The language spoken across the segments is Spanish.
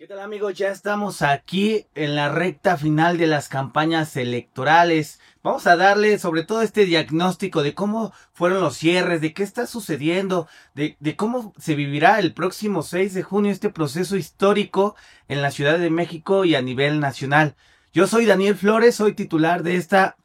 ¿Qué tal amigos? Ya estamos aquí en la recta final de las campañas electorales. Vamos a darle sobre todo este diagnóstico de cómo fueron los cierres, de qué está sucediendo, de, cómo se vivirá el próximo 6 de junio este proceso histórico en la Ciudad de México y a nivel nacional. Yo soy Daniel Flores, soy titular de esta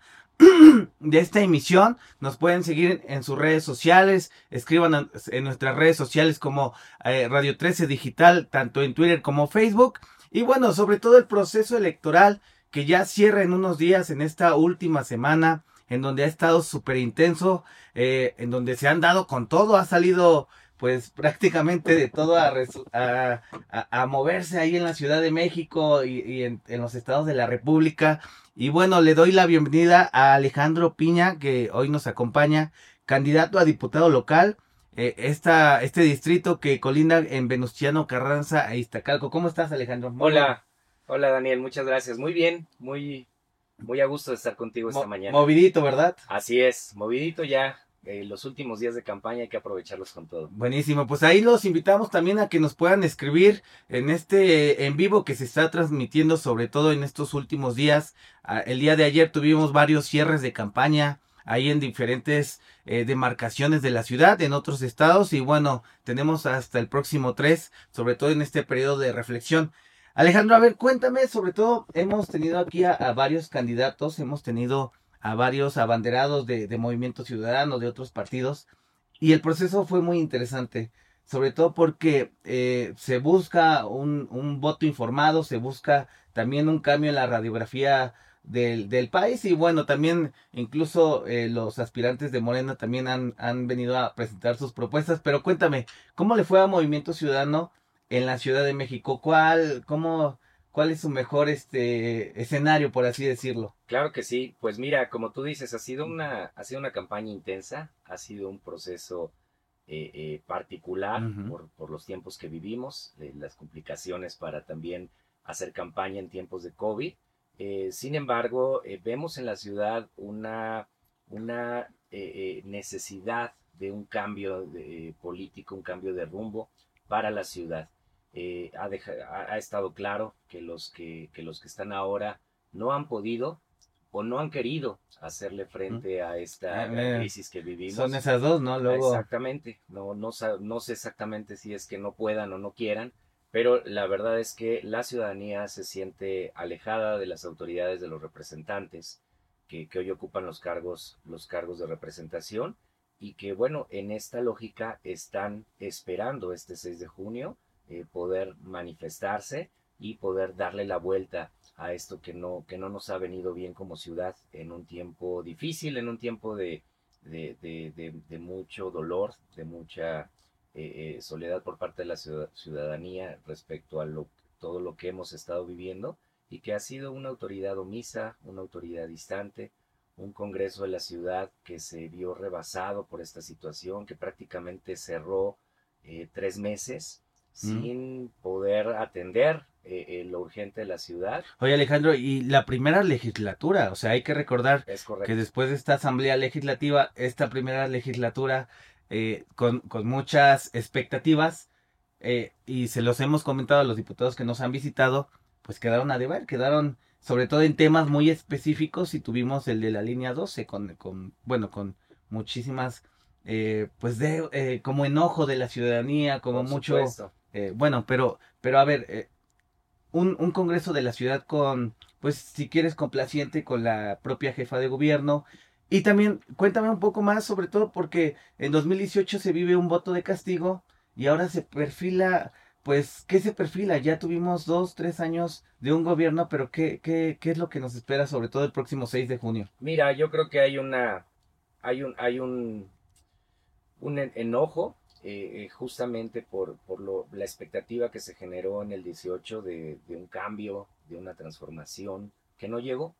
de esta emisión. Nos pueden seguir en sus redes sociales, escriban en nuestras redes sociales como eh, Radio 13 Digital, tanto en Twitter como Facebook. Y bueno, sobre todo el proceso electoral que ya cierra en unos días en esta última semana, en donde ha estado súper intenso, eh, en donde se han dado con todo, ha salido pues prácticamente de todo a, a, moverse ahí en la Ciudad de México y, en, los estados de la República. Y bueno, le doy la bienvenida a Alejandro Piña, que hoy nos acompaña, candidato a diputado local. Eh, esta, este distrito que colinda en Venustiano Carranza e Iztacalco. ¿Cómo estás, Alejandro? hola, hola Daniel, muchas gracias. Muy bien, muy, muy a gusto de estar contigo esta mañana. Movidito, ¿verdad? Así es, movidito ya, eh, los últimos días de campaña hay que aprovecharlos con todo. Buenísimo, pues ahí los invitamos también a que nos puedan escribir en este en vivo que se está transmitiendo sobre todo en estos últimos días. Ah, el día de ayer tuvimos varios cierres de campaña ahí en diferentes eh, demarcaciones de la ciudad, en otros estados y bueno, tenemos hasta el próximo 3, sobre todo en este periodo de reflexión. Alejandro, a ver, cuéntame, sobre todo hemos tenido aquí a varios candidatos, hemos tenido a varios abanderados de, de Movimiento Ciudadano, de otros partidos, y el proceso fue muy interesante, sobre todo porque eh, se busca un, un, voto informado, se busca también un cambio en la radiografía del, del país y bueno, también incluso eh, los aspirantes de Morena también han, han venido a presentar sus propuestas, pero cuéntame, ¿cómo le fue a Movimiento Ciudadano en la Ciudad de México? ¿Cuál, cómo, cuál es su mejor este escenario, por así decirlo. Claro que sí, pues mira, como tú dices, ha sido una, ha sido una campaña intensa, ha sido un proceso eh, eh, particular por, por, los tiempos que vivimos, eh, las complicaciones para también hacer campaña en tiempos de COVID. sin embargo, vemos en la ciudad una, una necesidad de un cambio de, político, un cambio de rumbo para la ciudad. Eh, ha, estado claro que los que, los que están ahora no han podido o no han querido hacerle frente a esta crisis que vivimos. Son esas dos, ¿no? Exactamente. No, no, no sé exactamente si es que no puedan o no quieran, pero la verdad es que la ciudadanía se siente alejada de las autoridades, de los representantes que, que hoy ocupan los cargos, los cargos de representación y que, bueno, en esta lógica están esperando este 6 de junio eh, poder manifestarse y poder darle la vuelta a esto que no, que no nos ha venido bien como ciudad en un tiempo difícil, en un tiempo de, de, mucho dolor, de mucha eh, eh, soledad por parte de la ciudadanía respecto a todo lo que hemos estado viviendo y que ha sido una autoridad omisa, una autoridad distante, un Congreso de la ciudad que se vio rebasado por esta situación, que prácticamente cerró tres meses sin poder atender eh, eh, lo urgente de la ciudad. Oye Alejandro, y la primera legislatura, o sea, hay que recordar que después de esta asamblea legislativa, esta primera legislatura eh, con, con, muchas expectativas, y se los hemos comentado a los diputados que nos han visitado, pues quedaron a deber, quedaron sobre todo en temas muy específicos y tuvimos el de la línea 12 con, con bueno, con muchísimas, pues de, como enojo de la ciudadanía, como mucho... Eh, bueno, pero, pero a ver, eh, un, Congreso de la ciudad con, pues si quieres, complaciente con la propia jefa de gobierno. Y también cuéntame un poco más, sobre todo porque en 2018 se vive un voto de castigo y ahora se perfila, pues, ¿qué se perfila? Ya tuvimos dos, tres años de un gobierno, pero ¿qué, qué, qué es lo que nos espera sobre todo el próximo 6 de junio? Mira, yo creo que hay una, hay un, hay un, un enojo eh, eh, justamente por, por lo, la expectativa que se generó en el 18 de, un cambio, de una transformación que no llegó.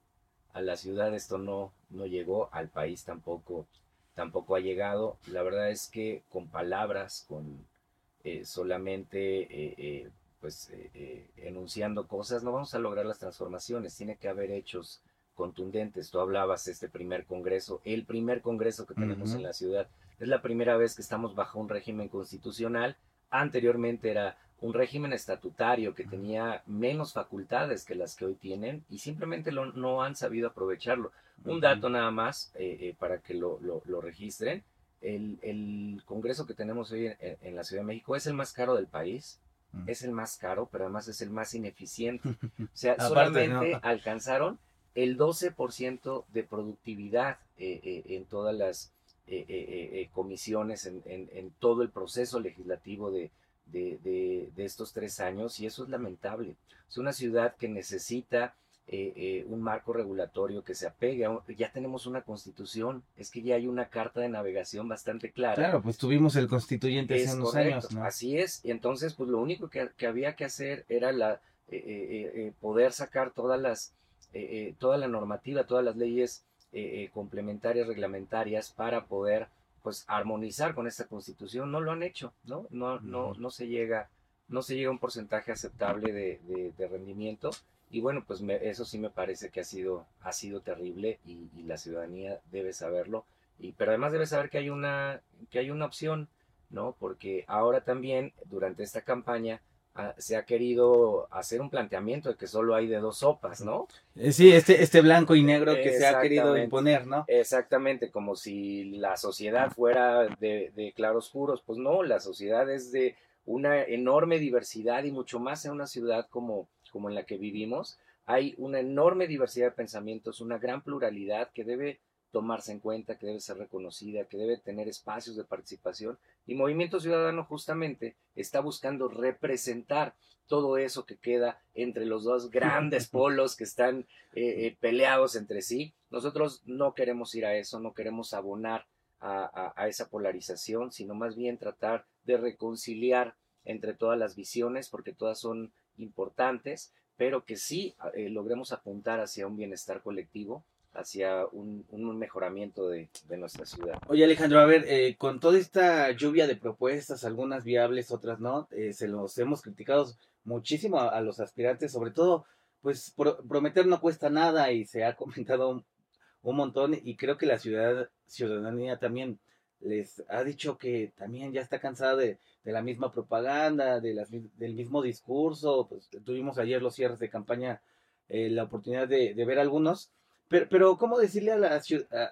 A la ciudad esto no, no llegó, al país tampoco, tampoco ha llegado. La verdad es que con palabras, con eh, solamente pues enunciando cosas, no vamos a lograr las transformaciones. Tiene que haber hechos contundentes. Tú hablabas de este primer congreso, el primer congreso que tenemos en la ciudad es la primera vez que estamos bajo un régimen constitucional. Anteriormente era un régimen estatutario que tenía menos facultades que las que hoy tienen y simplemente no han sabido aprovecharlo. Un dato nada más eh, eh, para que lo, lo, registren. El, el, Congreso que tenemos hoy en, la Ciudad de México es el más caro del país. Mm. Es el más caro, pero además es el más ineficiente. O sea, solamente alcanzaron el 12% de productividad eh, en todas las comisiones, en, en, en, todo el proceso legislativo de, de, de, de, estos tres años y eso es lamentable. Es una ciudad que necesita eh, eh, un marco regulatorio que se apegue. A, ya tenemos una constitución, es que ya hay una carta de navegación bastante clara. Claro, pues tuvimos el constituyente hace unos años. Así es, y entonces pues lo único que, que había que hacer era la, eh, poder sacar todas las, toda la normativa, todas las leyes complementarias, reglamentarias para poder pues armonizar con esta constitución, no lo han hecho, ¿no? No, no, no se llega, no se llega a un porcentaje aceptable de, de, rendimiento. Y bueno, pues eso sí me parece que ha sido, ha sido terrible y, la ciudadanía debe saberlo. Y, pero además debe saber que hay una, que hay una opción, ¿no? Porque ahora también, durante esta campaña, se ha querido hacer un planteamiento de que solo hay de dos sopas, ¿no? Eh, sí, este, este blanco y negro que se ha querido imponer, ¿no? Exactamente, como si la sociedad fuera de, de claroscuros. Pues no, la sociedad es de una enorme diversidad y mucho más en una ciudad como, como en la que vivimos. Hay una enorme diversidad de pensamientos, una gran pluralidad que debe tomarse en cuenta, que debe ser reconocida, que debe tener espacios de participación. Y Movimiento Ciudadano justamente está buscando representar todo eso que queda entre los dos grandes polos que están eh, eh, peleados entre sí. Nosotros no queremos ir a eso, no queremos abonar a, esa polarización, sino más bien tratar de reconciliar entre todas las visiones, porque todas son importantes, pero que sí eh, logremos apuntar hacia un bienestar colectivo hacia un, mejoramiento de, nuestra ciudad. Oye Alejandro, a ver, eh, con toda esta lluvia de propuestas, algunas viables, otras no, eh, se los hemos criticado muchísimo a, los aspirantes, sobre todo, pues prometer no cuesta nada y se ha comentado un, montón y creo que la ciudad, ciudadanía también les ha dicho que también ya está cansada de, la misma propaganda, de las, del mismo discurso, pues tuvimos ayer los cierres de campaña, eh, la oportunidad de, de ver algunos pero, pero ¿cómo decirle a, la,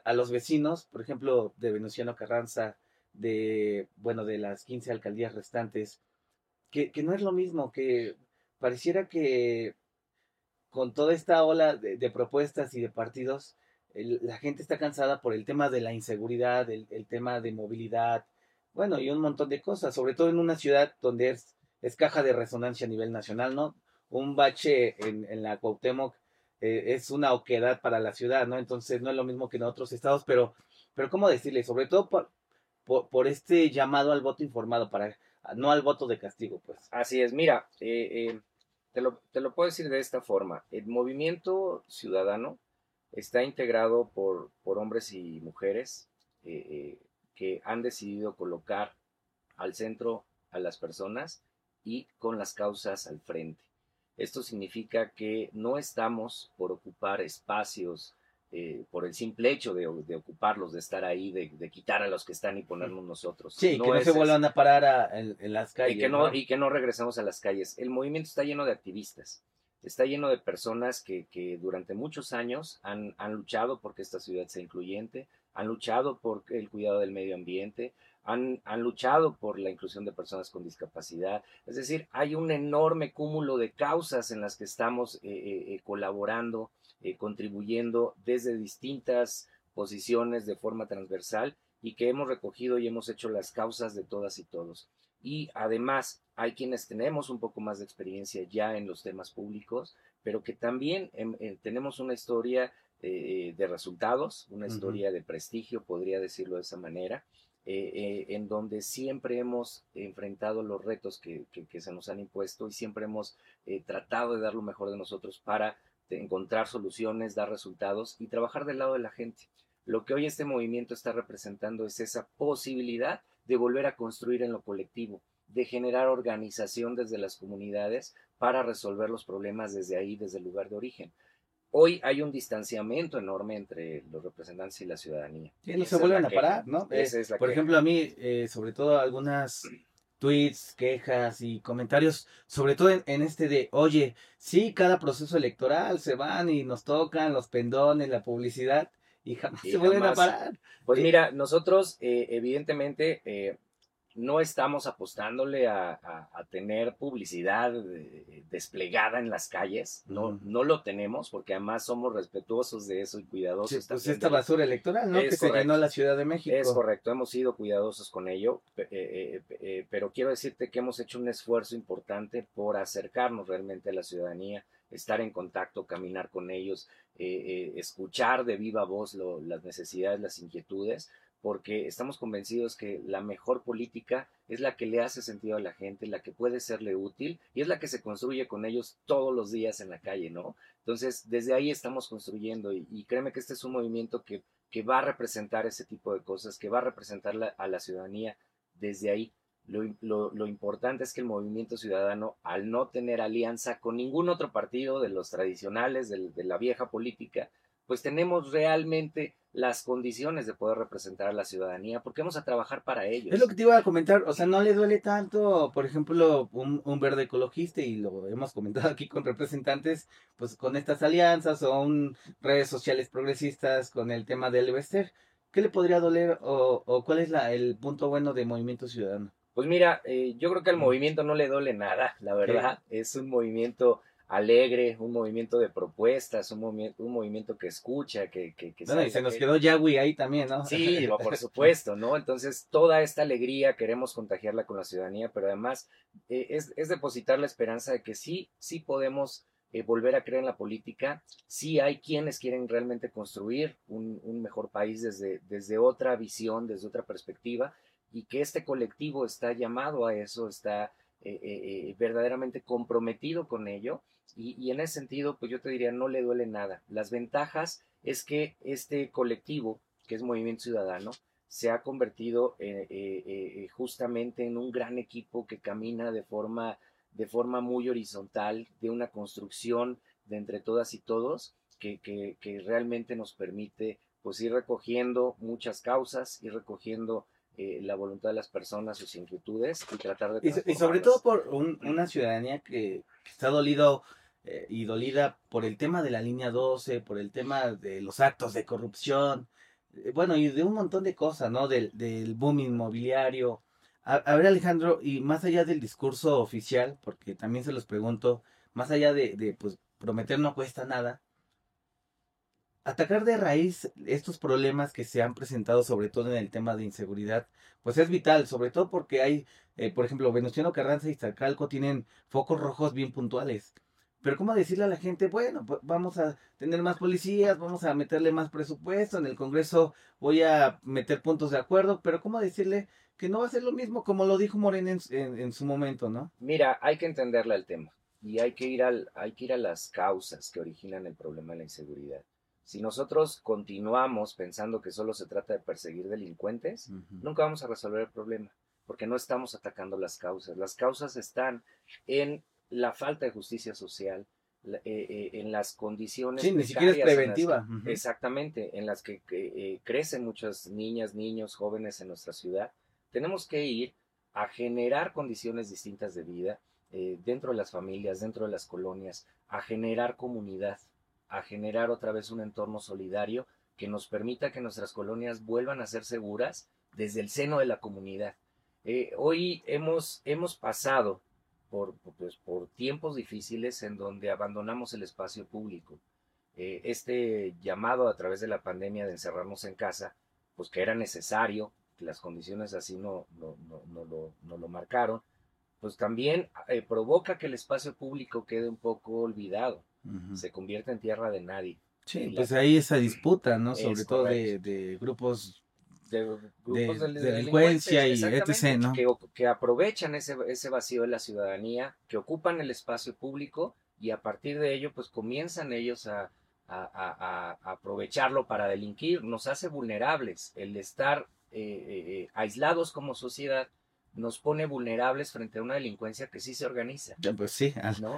a, los vecinos, por ejemplo, de Venustiano Carranza, de, bueno, de las 15 alcaldías restantes, que, no es lo mismo, que pareciera que con toda esta ola de, propuestas y de partidos, la gente está cansada por el tema de la inseguridad, el, el, tema de movilidad, bueno, y un montón de cosas, sobre todo en una ciudad donde es, es caja de resonancia a nivel nacional, ¿no? Un bache en, en la Cuauhtémoc eh, es una oquedad para la ciudad, ¿no? Entonces no es lo mismo que en otros estados, pero, pero ¿cómo decirle? Sobre todo por, por, este llamado al voto informado, para no al voto de castigo, pues. Así es, mira, eh, eh, te, lo, te lo puedo decir de esta forma. El movimiento ciudadano está integrado por, por hombres y mujeres que han decidido colocar al centro a las personas y con las causas al frente. Esto significa que no estamos por ocupar espacios eh, por el simple hecho de, ocuparlos, de estar ahí, de, quitar a los que están y ponernos nosotros. Sí, que no se vuelvan a parar en, las calles. Y que no, y que no regresemos a las calles. El movimiento está lleno de activistas, está lleno de personas que, que durante muchos años han, han luchado porque esta ciudad sea incluyente, han luchado por el cuidado del medio ambiente, han, han, luchado por la inclusión de personas con discapacidad. Es decir, hay un enorme cúmulo de causas en las que estamos eh, eh, eh, colaborando, contribuyendo desde distintas posiciones de forma transversal y que hemos recogido y hemos hecho las causas de todas y todos. Y además hay quienes tenemos un poco más de experiencia ya en los temas públicos, pero que también em, tenemos una historia de resultados, una historia de prestigio, podría decirlo de esa manera, eh, eh, en donde siempre hemos enfrentado los retos que, se nos han impuesto y siempre hemos eh, tratado de dar lo mejor de nosotros para encontrar soluciones, dar resultados y trabajar del lado de la gente. Lo que hoy este movimiento está representando es esa posibilidad de volver a construir en lo colectivo, de generar organización desde las comunidades para resolver los problemas desde ahí, desde el lugar de origen hoy hay un distanciamiento enorme entre los representantes y la ciudadanía. Sí, no se vuelven a parar, ¿no? Eh, por ejemplo, a mí, eh, sobre todo algunas tweets, quejas y comentarios, sobre todo en, este de, oye, sí, cada proceso electoral se van y nos tocan los pendones, la publicidad y jamás se vuelven a parar. Pues eh, mira, nosotros eh, evidentemente eh, no estamos apostándole a, tener publicidad eh, desplegada en las calles, no, no lo tenemos porque además somos respetuosos de eso y cuidadosos. pues esta basura electoral, ¿no? que se llenó la Ciudad de México. Es correcto, hemos sido cuidadosos con ello, eh, eh, pero quiero decirte que hemos hecho un esfuerzo importante por acercarnos realmente a la ciudadanía, estar en contacto, caminar con ellos, escuchar de viva voz las necesidades, las inquietudes porque estamos convencidos que la mejor política es la que le hace sentido a la gente, la que puede serle útil y es la que se construye con ellos todos los días en la calle, ¿no? Entonces, desde ahí estamos construyendo y, créeme que este es un movimiento que, que, va a representar ese tipo de cosas, que va a representar a la ciudadanía desde ahí. Lo, importante es que el movimiento ciudadano, al no tener alianza con ningún otro partido de los tradicionales, de la vieja política, pues tenemos realmente las condiciones de poder representar a la ciudadanía, porque vamos a trabajar para ellos. Es lo que te iba a comentar, o sea, no le duele tanto, por ejemplo, un, verde ecologista, y lo hemos comentado aquí con representantes, pues con estas alianzas o un redes sociales progresistas con el tema del Wester, ¿qué le podría doler o, cuál es la, el punto bueno de Movimiento Ciudadano? Pues mira, eh, yo creo que al movimiento no le duele nada, la verdad, es un movimiento alegre, un movimiento de propuestas, un, movimiento, un movimiento que escucha, que... que, que bueno, y se nos quedó Yahweh ahí también, ¿no? Sí, por supuesto, ¿no? Entonces, toda esta alegría queremos contagiarla con la ciudadanía, pero además eh, es, es, depositar la esperanza de que sí, sí podemos eh, volver a creer en la política, sí hay quienes quieren realmente construir un, un mejor país desde, desde otra visión, desde otra perspectiva, y que este colectivo está llamado a eso, está eh, verdaderamente comprometido con ello y, en ese sentido, pues yo te diría, no le duele nada. Las ventajas es que este colectivo, que es Movimiento Ciudadano, se ha convertido eh, eh, eh, justamente en un gran equipo que camina de forma, de forma muy horizontal, de una construcción de entre todas y todos, que, que, que realmente nos permite pues ir recogiendo muchas causas, ir recogiendo la voluntad de las personas, sus inquietudes y tratar de... Y, sobre todo por una ciudadanía que, que, está dolido eh, y dolida por el tema de la línea 12, por el tema de los actos de corrupción, eh, bueno, y de un montón de cosas, ¿no? Del, boom inmobiliario. A, ver, Alejandro, y más allá del discurso oficial, porque también se los pregunto, más allá de, de pues, prometer no cuesta nada, atacar de raíz estos problemas que se han presentado, sobre todo en el tema de inseguridad, pues es vital, sobre todo porque hay, eh, por ejemplo, Venustiano Carranza y Iztacalco tienen focos rojos bien puntuales. Pero ¿cómo decirle a la gente, bueno, pues vamos a tener más policías, vamos a meterle más presupuesto, en el Congreso voy a meter puntos de acuerdo, pero ¿cómo decirle que no va a ser lo mismo como lo dijo Morena en, su momento, ¿no? Mira, hay que entenderle el tema y hay que, ir al, hay que ir a las causas que originan el problema de la inseguridad. Si nosotros continuamos pensando que solo se trata de perseguir delincuentes, nunca vamos a resolver el problema, porque no estamos atacando las causas. Las causas están en la falta de justicia social, eh, eh, en las condiciones. Sí, ni siquiera es preventiva. Exactamente, en las que eh, crecen muchas niñas, niños, jóvenes en nuestra ciudad. Tenemos que ir a generar condiciones distintas de vida dentro de las familias, dentro de las colonias, a generar comunidad, a generar otra vez un entorno solidario que nos permita que nuestras colonias vuelvan a ser seguras desde el seno de la comunidad. hoy hemos, hemos pasado por, pues, por tiempos difíciles en donde abandonamos el espacio público. Eh, este llamado a través de la pandemia de encerrarnos en casa, pues que era necesario, que las condiciones así no, no, no, lo, no lo, marcaron, pues también eh, provoca que el espacio público quede un poco olvidado, se convierte en tierra de nadie. Sí, pues hay esa disputa, ¿no? Sobre todo de, de, grupos de grupos de, delincuencia y etc., ¿no? que, aprovechan ese, ese vacío de la ciudadanía, que ocupan el espacio público y a partir de ello pues comienzan ellos a, a, aprovecharlo para delinquir, nos hace vulnerables. El estar eh, eh, eh, aislados como sociedad nos pone vulnerables frente a una delincuencia que sí se organiza. Pues sí,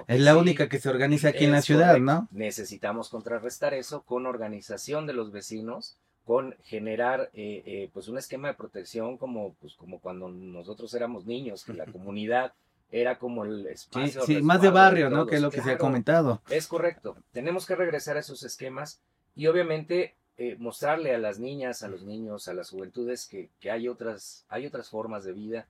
es la única que se organiza aquí en la ciudad, ¿no? Necesitamos contrarrestar eso con organización de los vecinos, con generar eh, eh, pues un esquema de protección como, pues, como cuando nosotros éramos niños, que la comunidad era como el espacio. Sí, más de barrio, ¿no? Que es lo que se ha comentado. Es correcto. Tenemos que regresar a esos esquemas y obviamente eh, mostrarle a las niñas, a los niños, a las juventudes que, que, hay, otras, hay otras formas de vida.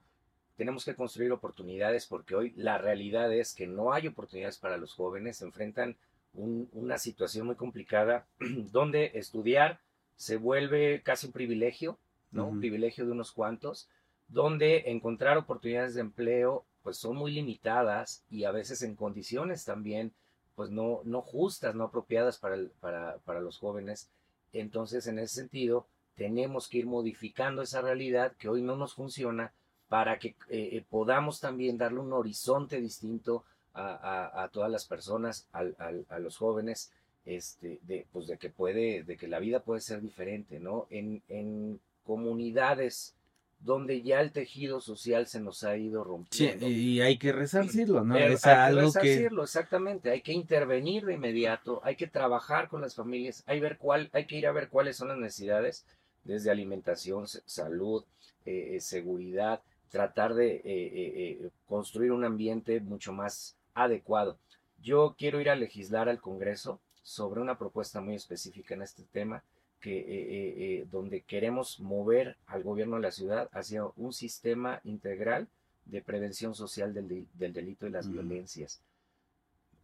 Tenemos que construir oportunidades porque hoy la realidad es que no hay oportunidades para los jóvenes. Se enfrentan una situación muy complicada donde estudiar se vuelve casi un privilegio, ¿no? Un privilegio de unos cuantos, donde encontrar oportunidades de empleo pues son muy limitadas y a veces en condiciones también pues no, no justas, no apropiadas para, para, para los jóvenes. Entonces, en ese sentido, tenemos que ir modificando esa realidad que hoy no nos funciona para que eh, podamos también darle un horizonte distinto a, a, todas las personas, a los jóvenes, este, de, pues de que puede, de que la vida puede ser diferente, ¿no? En, en comunidades donde ya el tejido social se nos ha ido rompiendo. Sí, y hay que resarcirlo, ¿no? es hay algo que resarcirlo, exactamente. Hay que intervenir de inmediato, hay que trabajar con las familias, hay, ver cuál, hay que ir a ver cuáles son las necesidades, desde alimentación, salud, eh, eh, seguridad, tratar de eh, construir un ambiente mucho más adecuado. Yo quiero ir a legislar al Congreso sobre una propuesta muy específica en este tema, que, eh, eh, eh, donde queremos mover al gobierno de la ciudad hacia un sistema integral de prevención social del, delito y las violencias.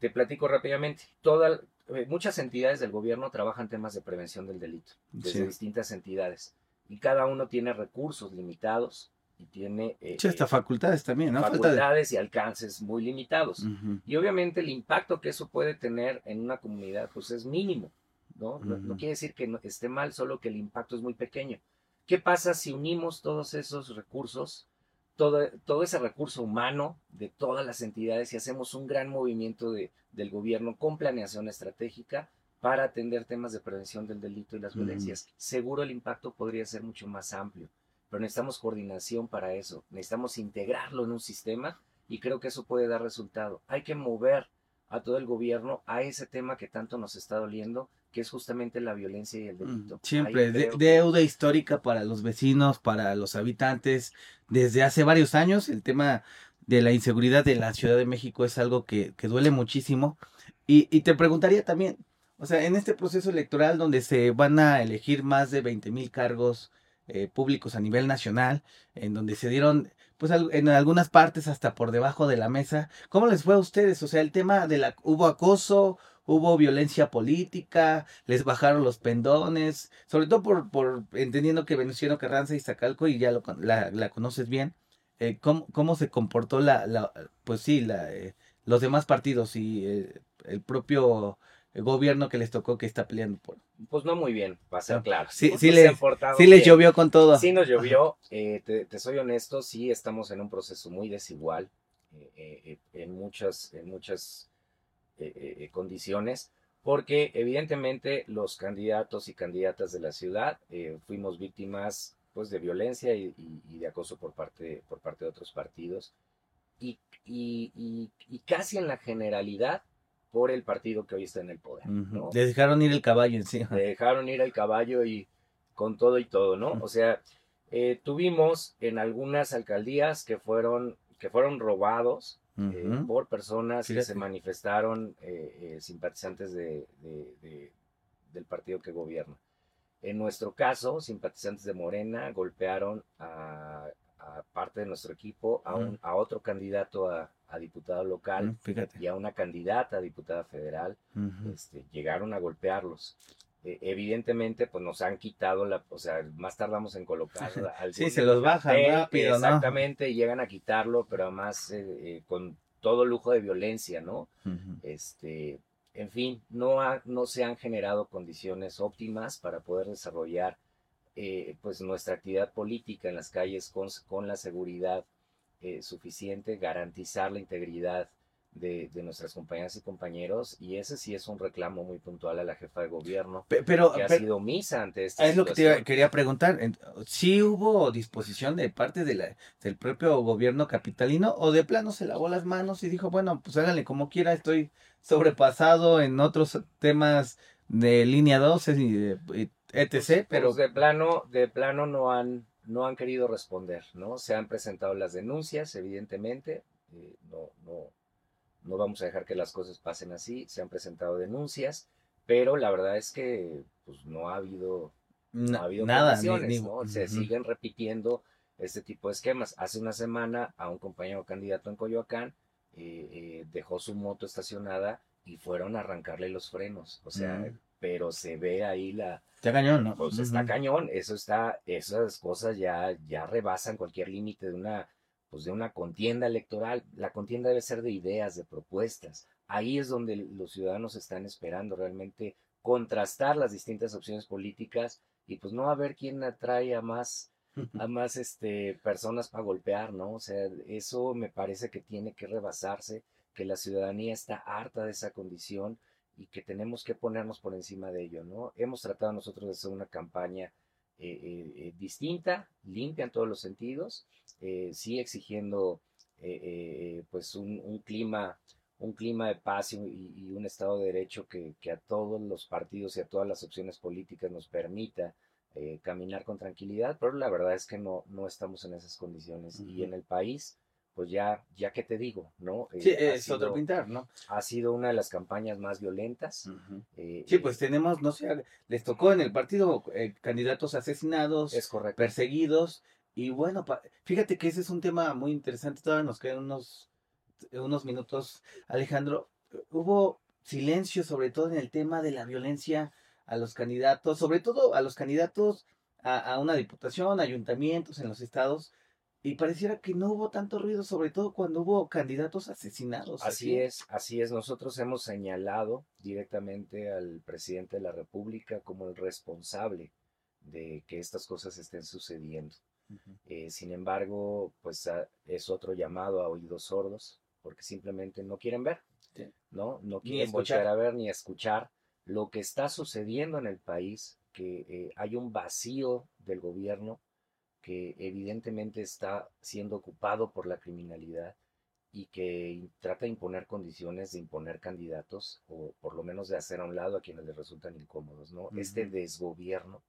Te platico rápidamente. Toda, muchas entidades del gobierno trabajan temas de prevención del delito, desde distintas entidades, y cada uno tiene recursos limitados y tiene... Eh, hasta facultades también, ¿no? Facultades y alcances muy limitados. Y obviamente el impacto que eso puede tener en una comunidad, pues es mínimo, ¿no? no, quiere decir que no, esté mal, solo que el impacto es muy pequeño. ¿Qué pasa si unimos todos esos recursos, todo, todo ese recurso humano de todas las entidades y hacemos un gran movimiento de, del gobierno con planeación estratégica para atender temas de prevención del delito y las violencias? Seguro el impacto podría ser mucho más amplio pero necesitamos coordinación para eso, necesitamos integrarlo en un sistema y creo que eso puede dar resultado. Hay que mover a todo el gobierno a ese tema que tanto nos está doliendo, que es justamente la violencia y el delito. Siempre, deuda histórica para los vecinos, para los habitantes. Desde hace varios años el tema de la inseguridad de la Ciudad de México es algo que, duele muchísimo. Y, y, te preguntaría también, o sea, en este proceso electoral donde se van a elegir más de 20 mil cargos eh, públicos a nivel nacional, en donde se dieron, pues en algunas partes hasta por debajo de la mesa. ¿Cómo les fue a ustedes? O sea, el tema de la, hubo acoso, hubo violencia política, les bajaron los pendones, sobre todo por, por entendiendo que Venustiano Carranza y Zacalco, y ya lo, la, la conoces bien, eh, ¿cómo, ¿cómo, se comportó la, la pues sí, la, eh, los demás partidos y el propio el gobierno que les tocó que está peleando por. Pues no muy bien, va a ser claro. Sí, sí, les, sí les llovió con todo. Sí nos llovió, eh, te, soy honesto, sí estamos en un proceso muy desigual eh, eh, en muchas, en muchas condiciones, porque evidentemente los candidatos y candidatas de la ciudad fuimos víctimas pues de violencia y, de acoso por parte, por parte de otros partidos. Y, y, y casi en la generalidad por el partido que hoy está en el poder. Le dejaron ir el caballo encima. Le dejaron ir el caballo y con todo y todo, ¿no? O sea, eh, tuvimos en algunas alcaldías que fueron, que fueron robados eh, por personas que se manifestaron eh, simpatizantes de, del partido que gobierna. En nuestro caso, simpatizantes de Morena golpearon a, parte de nuestro equipo, a, un, a otro candidato a, a diputado local y a una candidata a diputada federal, este, llegaron a golpearlos. E, evidentemente, pues nos han quitado la, o sea, más tardamos en colocarlo. sí, se los bajan rápido, Exactamente, llegan a quitarlo, pero además eh, eh, con todo lujo de violencia, ¿no? Este, en fin, no, no se han generado condiciones óptimas para poder desarrollar eh, pues nuestra actividad política en las calles con, con la seguridad eh, suficiente, garantizar la integridad de, nuestras compañeras y compañeros y ese sí es un reclamo muy puntual a la jefa de gobierno pero, que ha sido misa ante esta es lo que te quería preguntar si hubo disposición de parte de la, del propio gobierno capitalino o de plano se lavó las manos y dijo bueno pues háganle como quiera estoy sobrepasado en otros temas de línea 12 y, etc. pero Pues de plano, de plano no han, no han querido responder, ¿no? Se han presentado las denuncias, evidentemente, eh, no, no, no vamos a dejar que las cosas pasen así, se han presentado denuncias, pero la verdad es que pues no ha habido, no ha habido nada, ni- condiciones, ni- ¿no? Se siguen repitiendo este tipo de esquemas. Hace una semana a un compañero candidato en Coyoacán eh, eh, dejó su moto estacionada y fueron a arrancarle los frenos, o sea, Mm. pero se ve ahí la, Está cañón, ¿no? pues está cañón, eso está, esas cosas ya, ya rebasan cualquier límite de una, pues de una contienda electoral. La contienda debe ser de ideas, de propuestas. Ahí es donde los ciudadanos están esperando realmente contrastar las distintas opciones políticas y pues no a ver quién atrae a más, a más este, personas para golpear, ¿no? O sea, eso me parece que tiene que rebasarse, que la ciudadanía está harta de esa condición y que tenemos que ponernos por encima de ello, ¿no? Hemos tratado nosotros de hacer una campaña eh, eh, eh, distinta, limpia en todos los sentidos, eh, sí exigiendo eh, eh, pues un, un clima un clima de paz y, y un estado de derecho que, que a todos los partidos y a todas las opciones políticas nos permita caminar con tranquilidad, pero la verdad es que no, no estamos en esas condiciones. Y en el país, pues ya, ya que te digo, ¿no? Eh, Sí, ha es otro pintar, ¿no? ha sido una de las campañas más violentas. Eh, Sí, eh, pues tenemos, no sé, les tocó en el partido eh, candidatos asesinados, es correcto. perseguidos, y bueno, pa- fíjate que ese es un tema muy interesante, todavía nos quedan unos, unos minutos, Alejandro. Hubo silencio sobre todo en el tema de la violencia a los candidatos, sobre todo a los candidatos a, a una diputación, ayuntamientos en los estados, y pareciera que no hubo tanto ruido, sobre todo cuando hubo candidatos asesinados. Así es, así es. Nosotros hemos señalado directamente al presidente de la República como el responsable de que estas cosas estén sucediendo. Eh, sin embargo, pues ah, es otro llamado a oídos sordos, porque simplemente no quieren ver, Sí. ¿no? No quieren escuchar. volver a ver ni escuchar lo que está sucediendo en el país, que eh, hay un vacío del gobierno que evidentemente está siendo ocupado por la criminalidad y que trata de imponer condiciones, de imponer candidatos, o por lo menos de hacer a un lado a quienes les resultan incómodos, ¿no? Este Ujú. desgobierno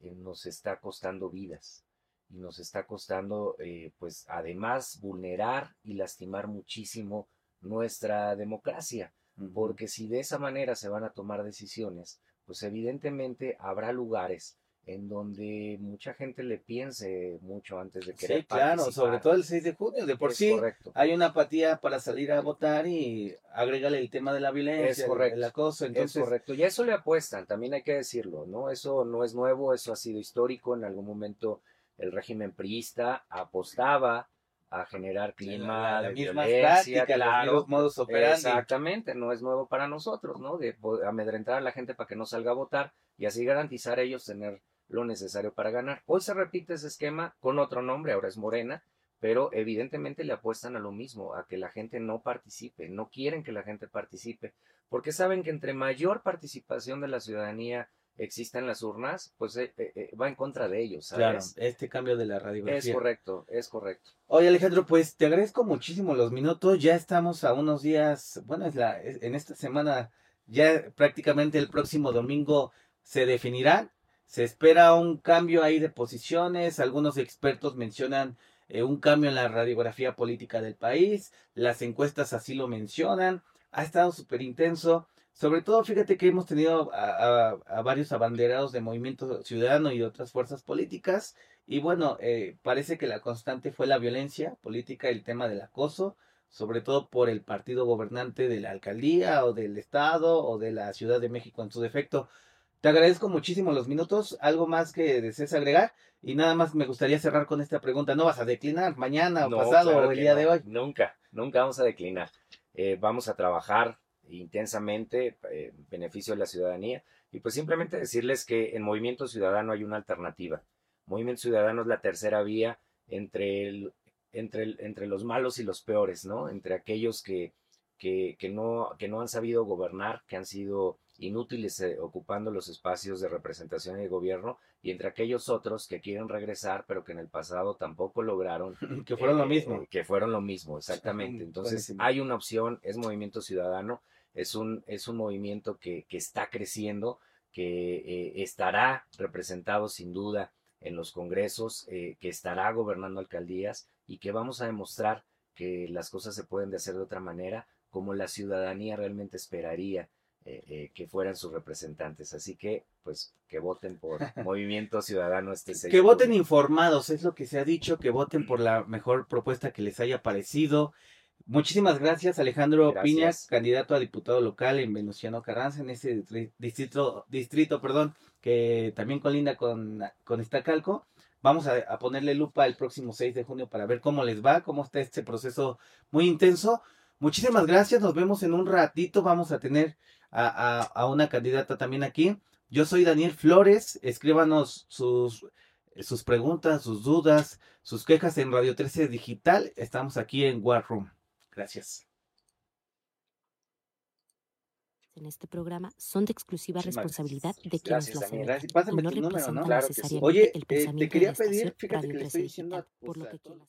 eh, nos está costando vidas y nos está costando, eh, pues, además, vulnerar y lastimar muchísimo nuestra democracia, porque si de esa manera se van a tomar decisiones, pues evidentemente habrá lugares en donde mucha gente le piense mucho antes de querer Sí, claro, participar. sobre todo el 6 de junio. De por Es sí correcto. hay una apatía para salir a votar y agrégale el tema de la violencia, el- acoso. Entonces, es correcto. Y a eso le apuestan, también hay que decirlo, ¿no? Eso no es nuevo, eso ha sido histórico. En algún momento el régimen priista apostaba a generar clima la, la de misma violencia, práctica, los claro. mismos modos operandi. Exactamente, no es nuevo para nosotros, ¿no? De amedrentar a la gente para que no salga a votar y así garantizar ellos tener lo necesario para ganar. Hoy se repite ese esquema con otro nombre, ahora es Morena, pero evidentemente le apuestan a lo mismo, a que la gente no participe, no quieren que la gente participe, porque saben que entre mayor participación de la ciudadanía exista en las urnas, pues eh, eh, eh, va en contra de ellos, Claro, este cambio de la es radiografía. correcto, es correcto. Oye, Alejandro, pues te agradezco muchísimo los minutos. Ya estamos a unos días, bueno, es la, es- en esta semana, ya prácticamente el próximo domingo se definirán. Se espera un cambio ahí de posiciones. Algunos expertos mencionan eh, un cambio en la radiografía política del país. Las encuestas así lo mencionan. Ha estado súper intenso. Sobre todo, fíjate que hemos tenido a, varios abanderados de Movimiento Ciudadano y de otras fuerzas políticas. Y bueno, eh, parece que la constante fue la violencia política, el tema del acoso, sobre todo por el partido gobernante de la alcaldía o del estado o de la Ciudad de México en su defecto. Te agradezco muchísimo los minutos. ¿Algo más que desees agregar? Y nada más me gustaría cerrar con esta pregunta. ¿No vas a declinar mañana o pasado claro o el día no, de hoy? Nunca, nunca vamos a declinar. Eh, vamos a trabajar intensamente eh, en beneficio de la ciudadanía y pues simplemente decirles que en Movimiento Ciudadano hay una alternativa. Movimiento Ciudadano es la tercera vía entre, el- entre, el- entre los malos y los peores, ¿no? Entre aquellos que, que, que no, que no han sabido gobernar, que han sido inútiles eh, ocupando los espacios de representación y de gobierno, y entre aquellos otros que quieren regresar, pero que en el pasado tampoco lograron que fueron lo eh, mismo. que fueron lo mismo, exactamente. Entonces, buenísimo. hay una opción, es Movimiento Ciudadano, es un, es un movimiento que, que está creciendo, que eh, estará representado sin duda en los congresos, que estará gobernando alcaldías y que vamos a demostrar que las cosas se pueden hacer de otra manera, como la ciudadanía realmente esperaría eh, que fueran sus representantes. Así que, pues, que voten por Movimiento Ciudadano este 6 Que voten informados, es lo que se ha dicho, que voten por la mejor propuesta que les haya parecido. Muchísimas gracias, Alejandro Piñas, candidato a diputado local en Venustiano Carranza, en ese distrito, distrito perdón, que también colinda con, con Iztacalco. Vamos a, ponerle lupa el próximo 6 de junio para ver cómo les va, cómo está este proceso muy intenso. Muchísimas gracias, nos vemos en un ratito. Vamos a tener a, a una candidata también aquí. Yo soy Daniel Flores, escríbanos sus, sus preguntas, sus dudas, sus quejas en Radio 13 Digital. Estamos aquí en War Room. Gracias. En este programa son de exclusiva responsabilidad de quienes las emiten Pásame y no tu número, representan ¿no? necesariamente Oye, el eh, te pensamiento quería pedir, fíjate que Radio le estoy 13 diciendo a Digital, por lo a que quieras.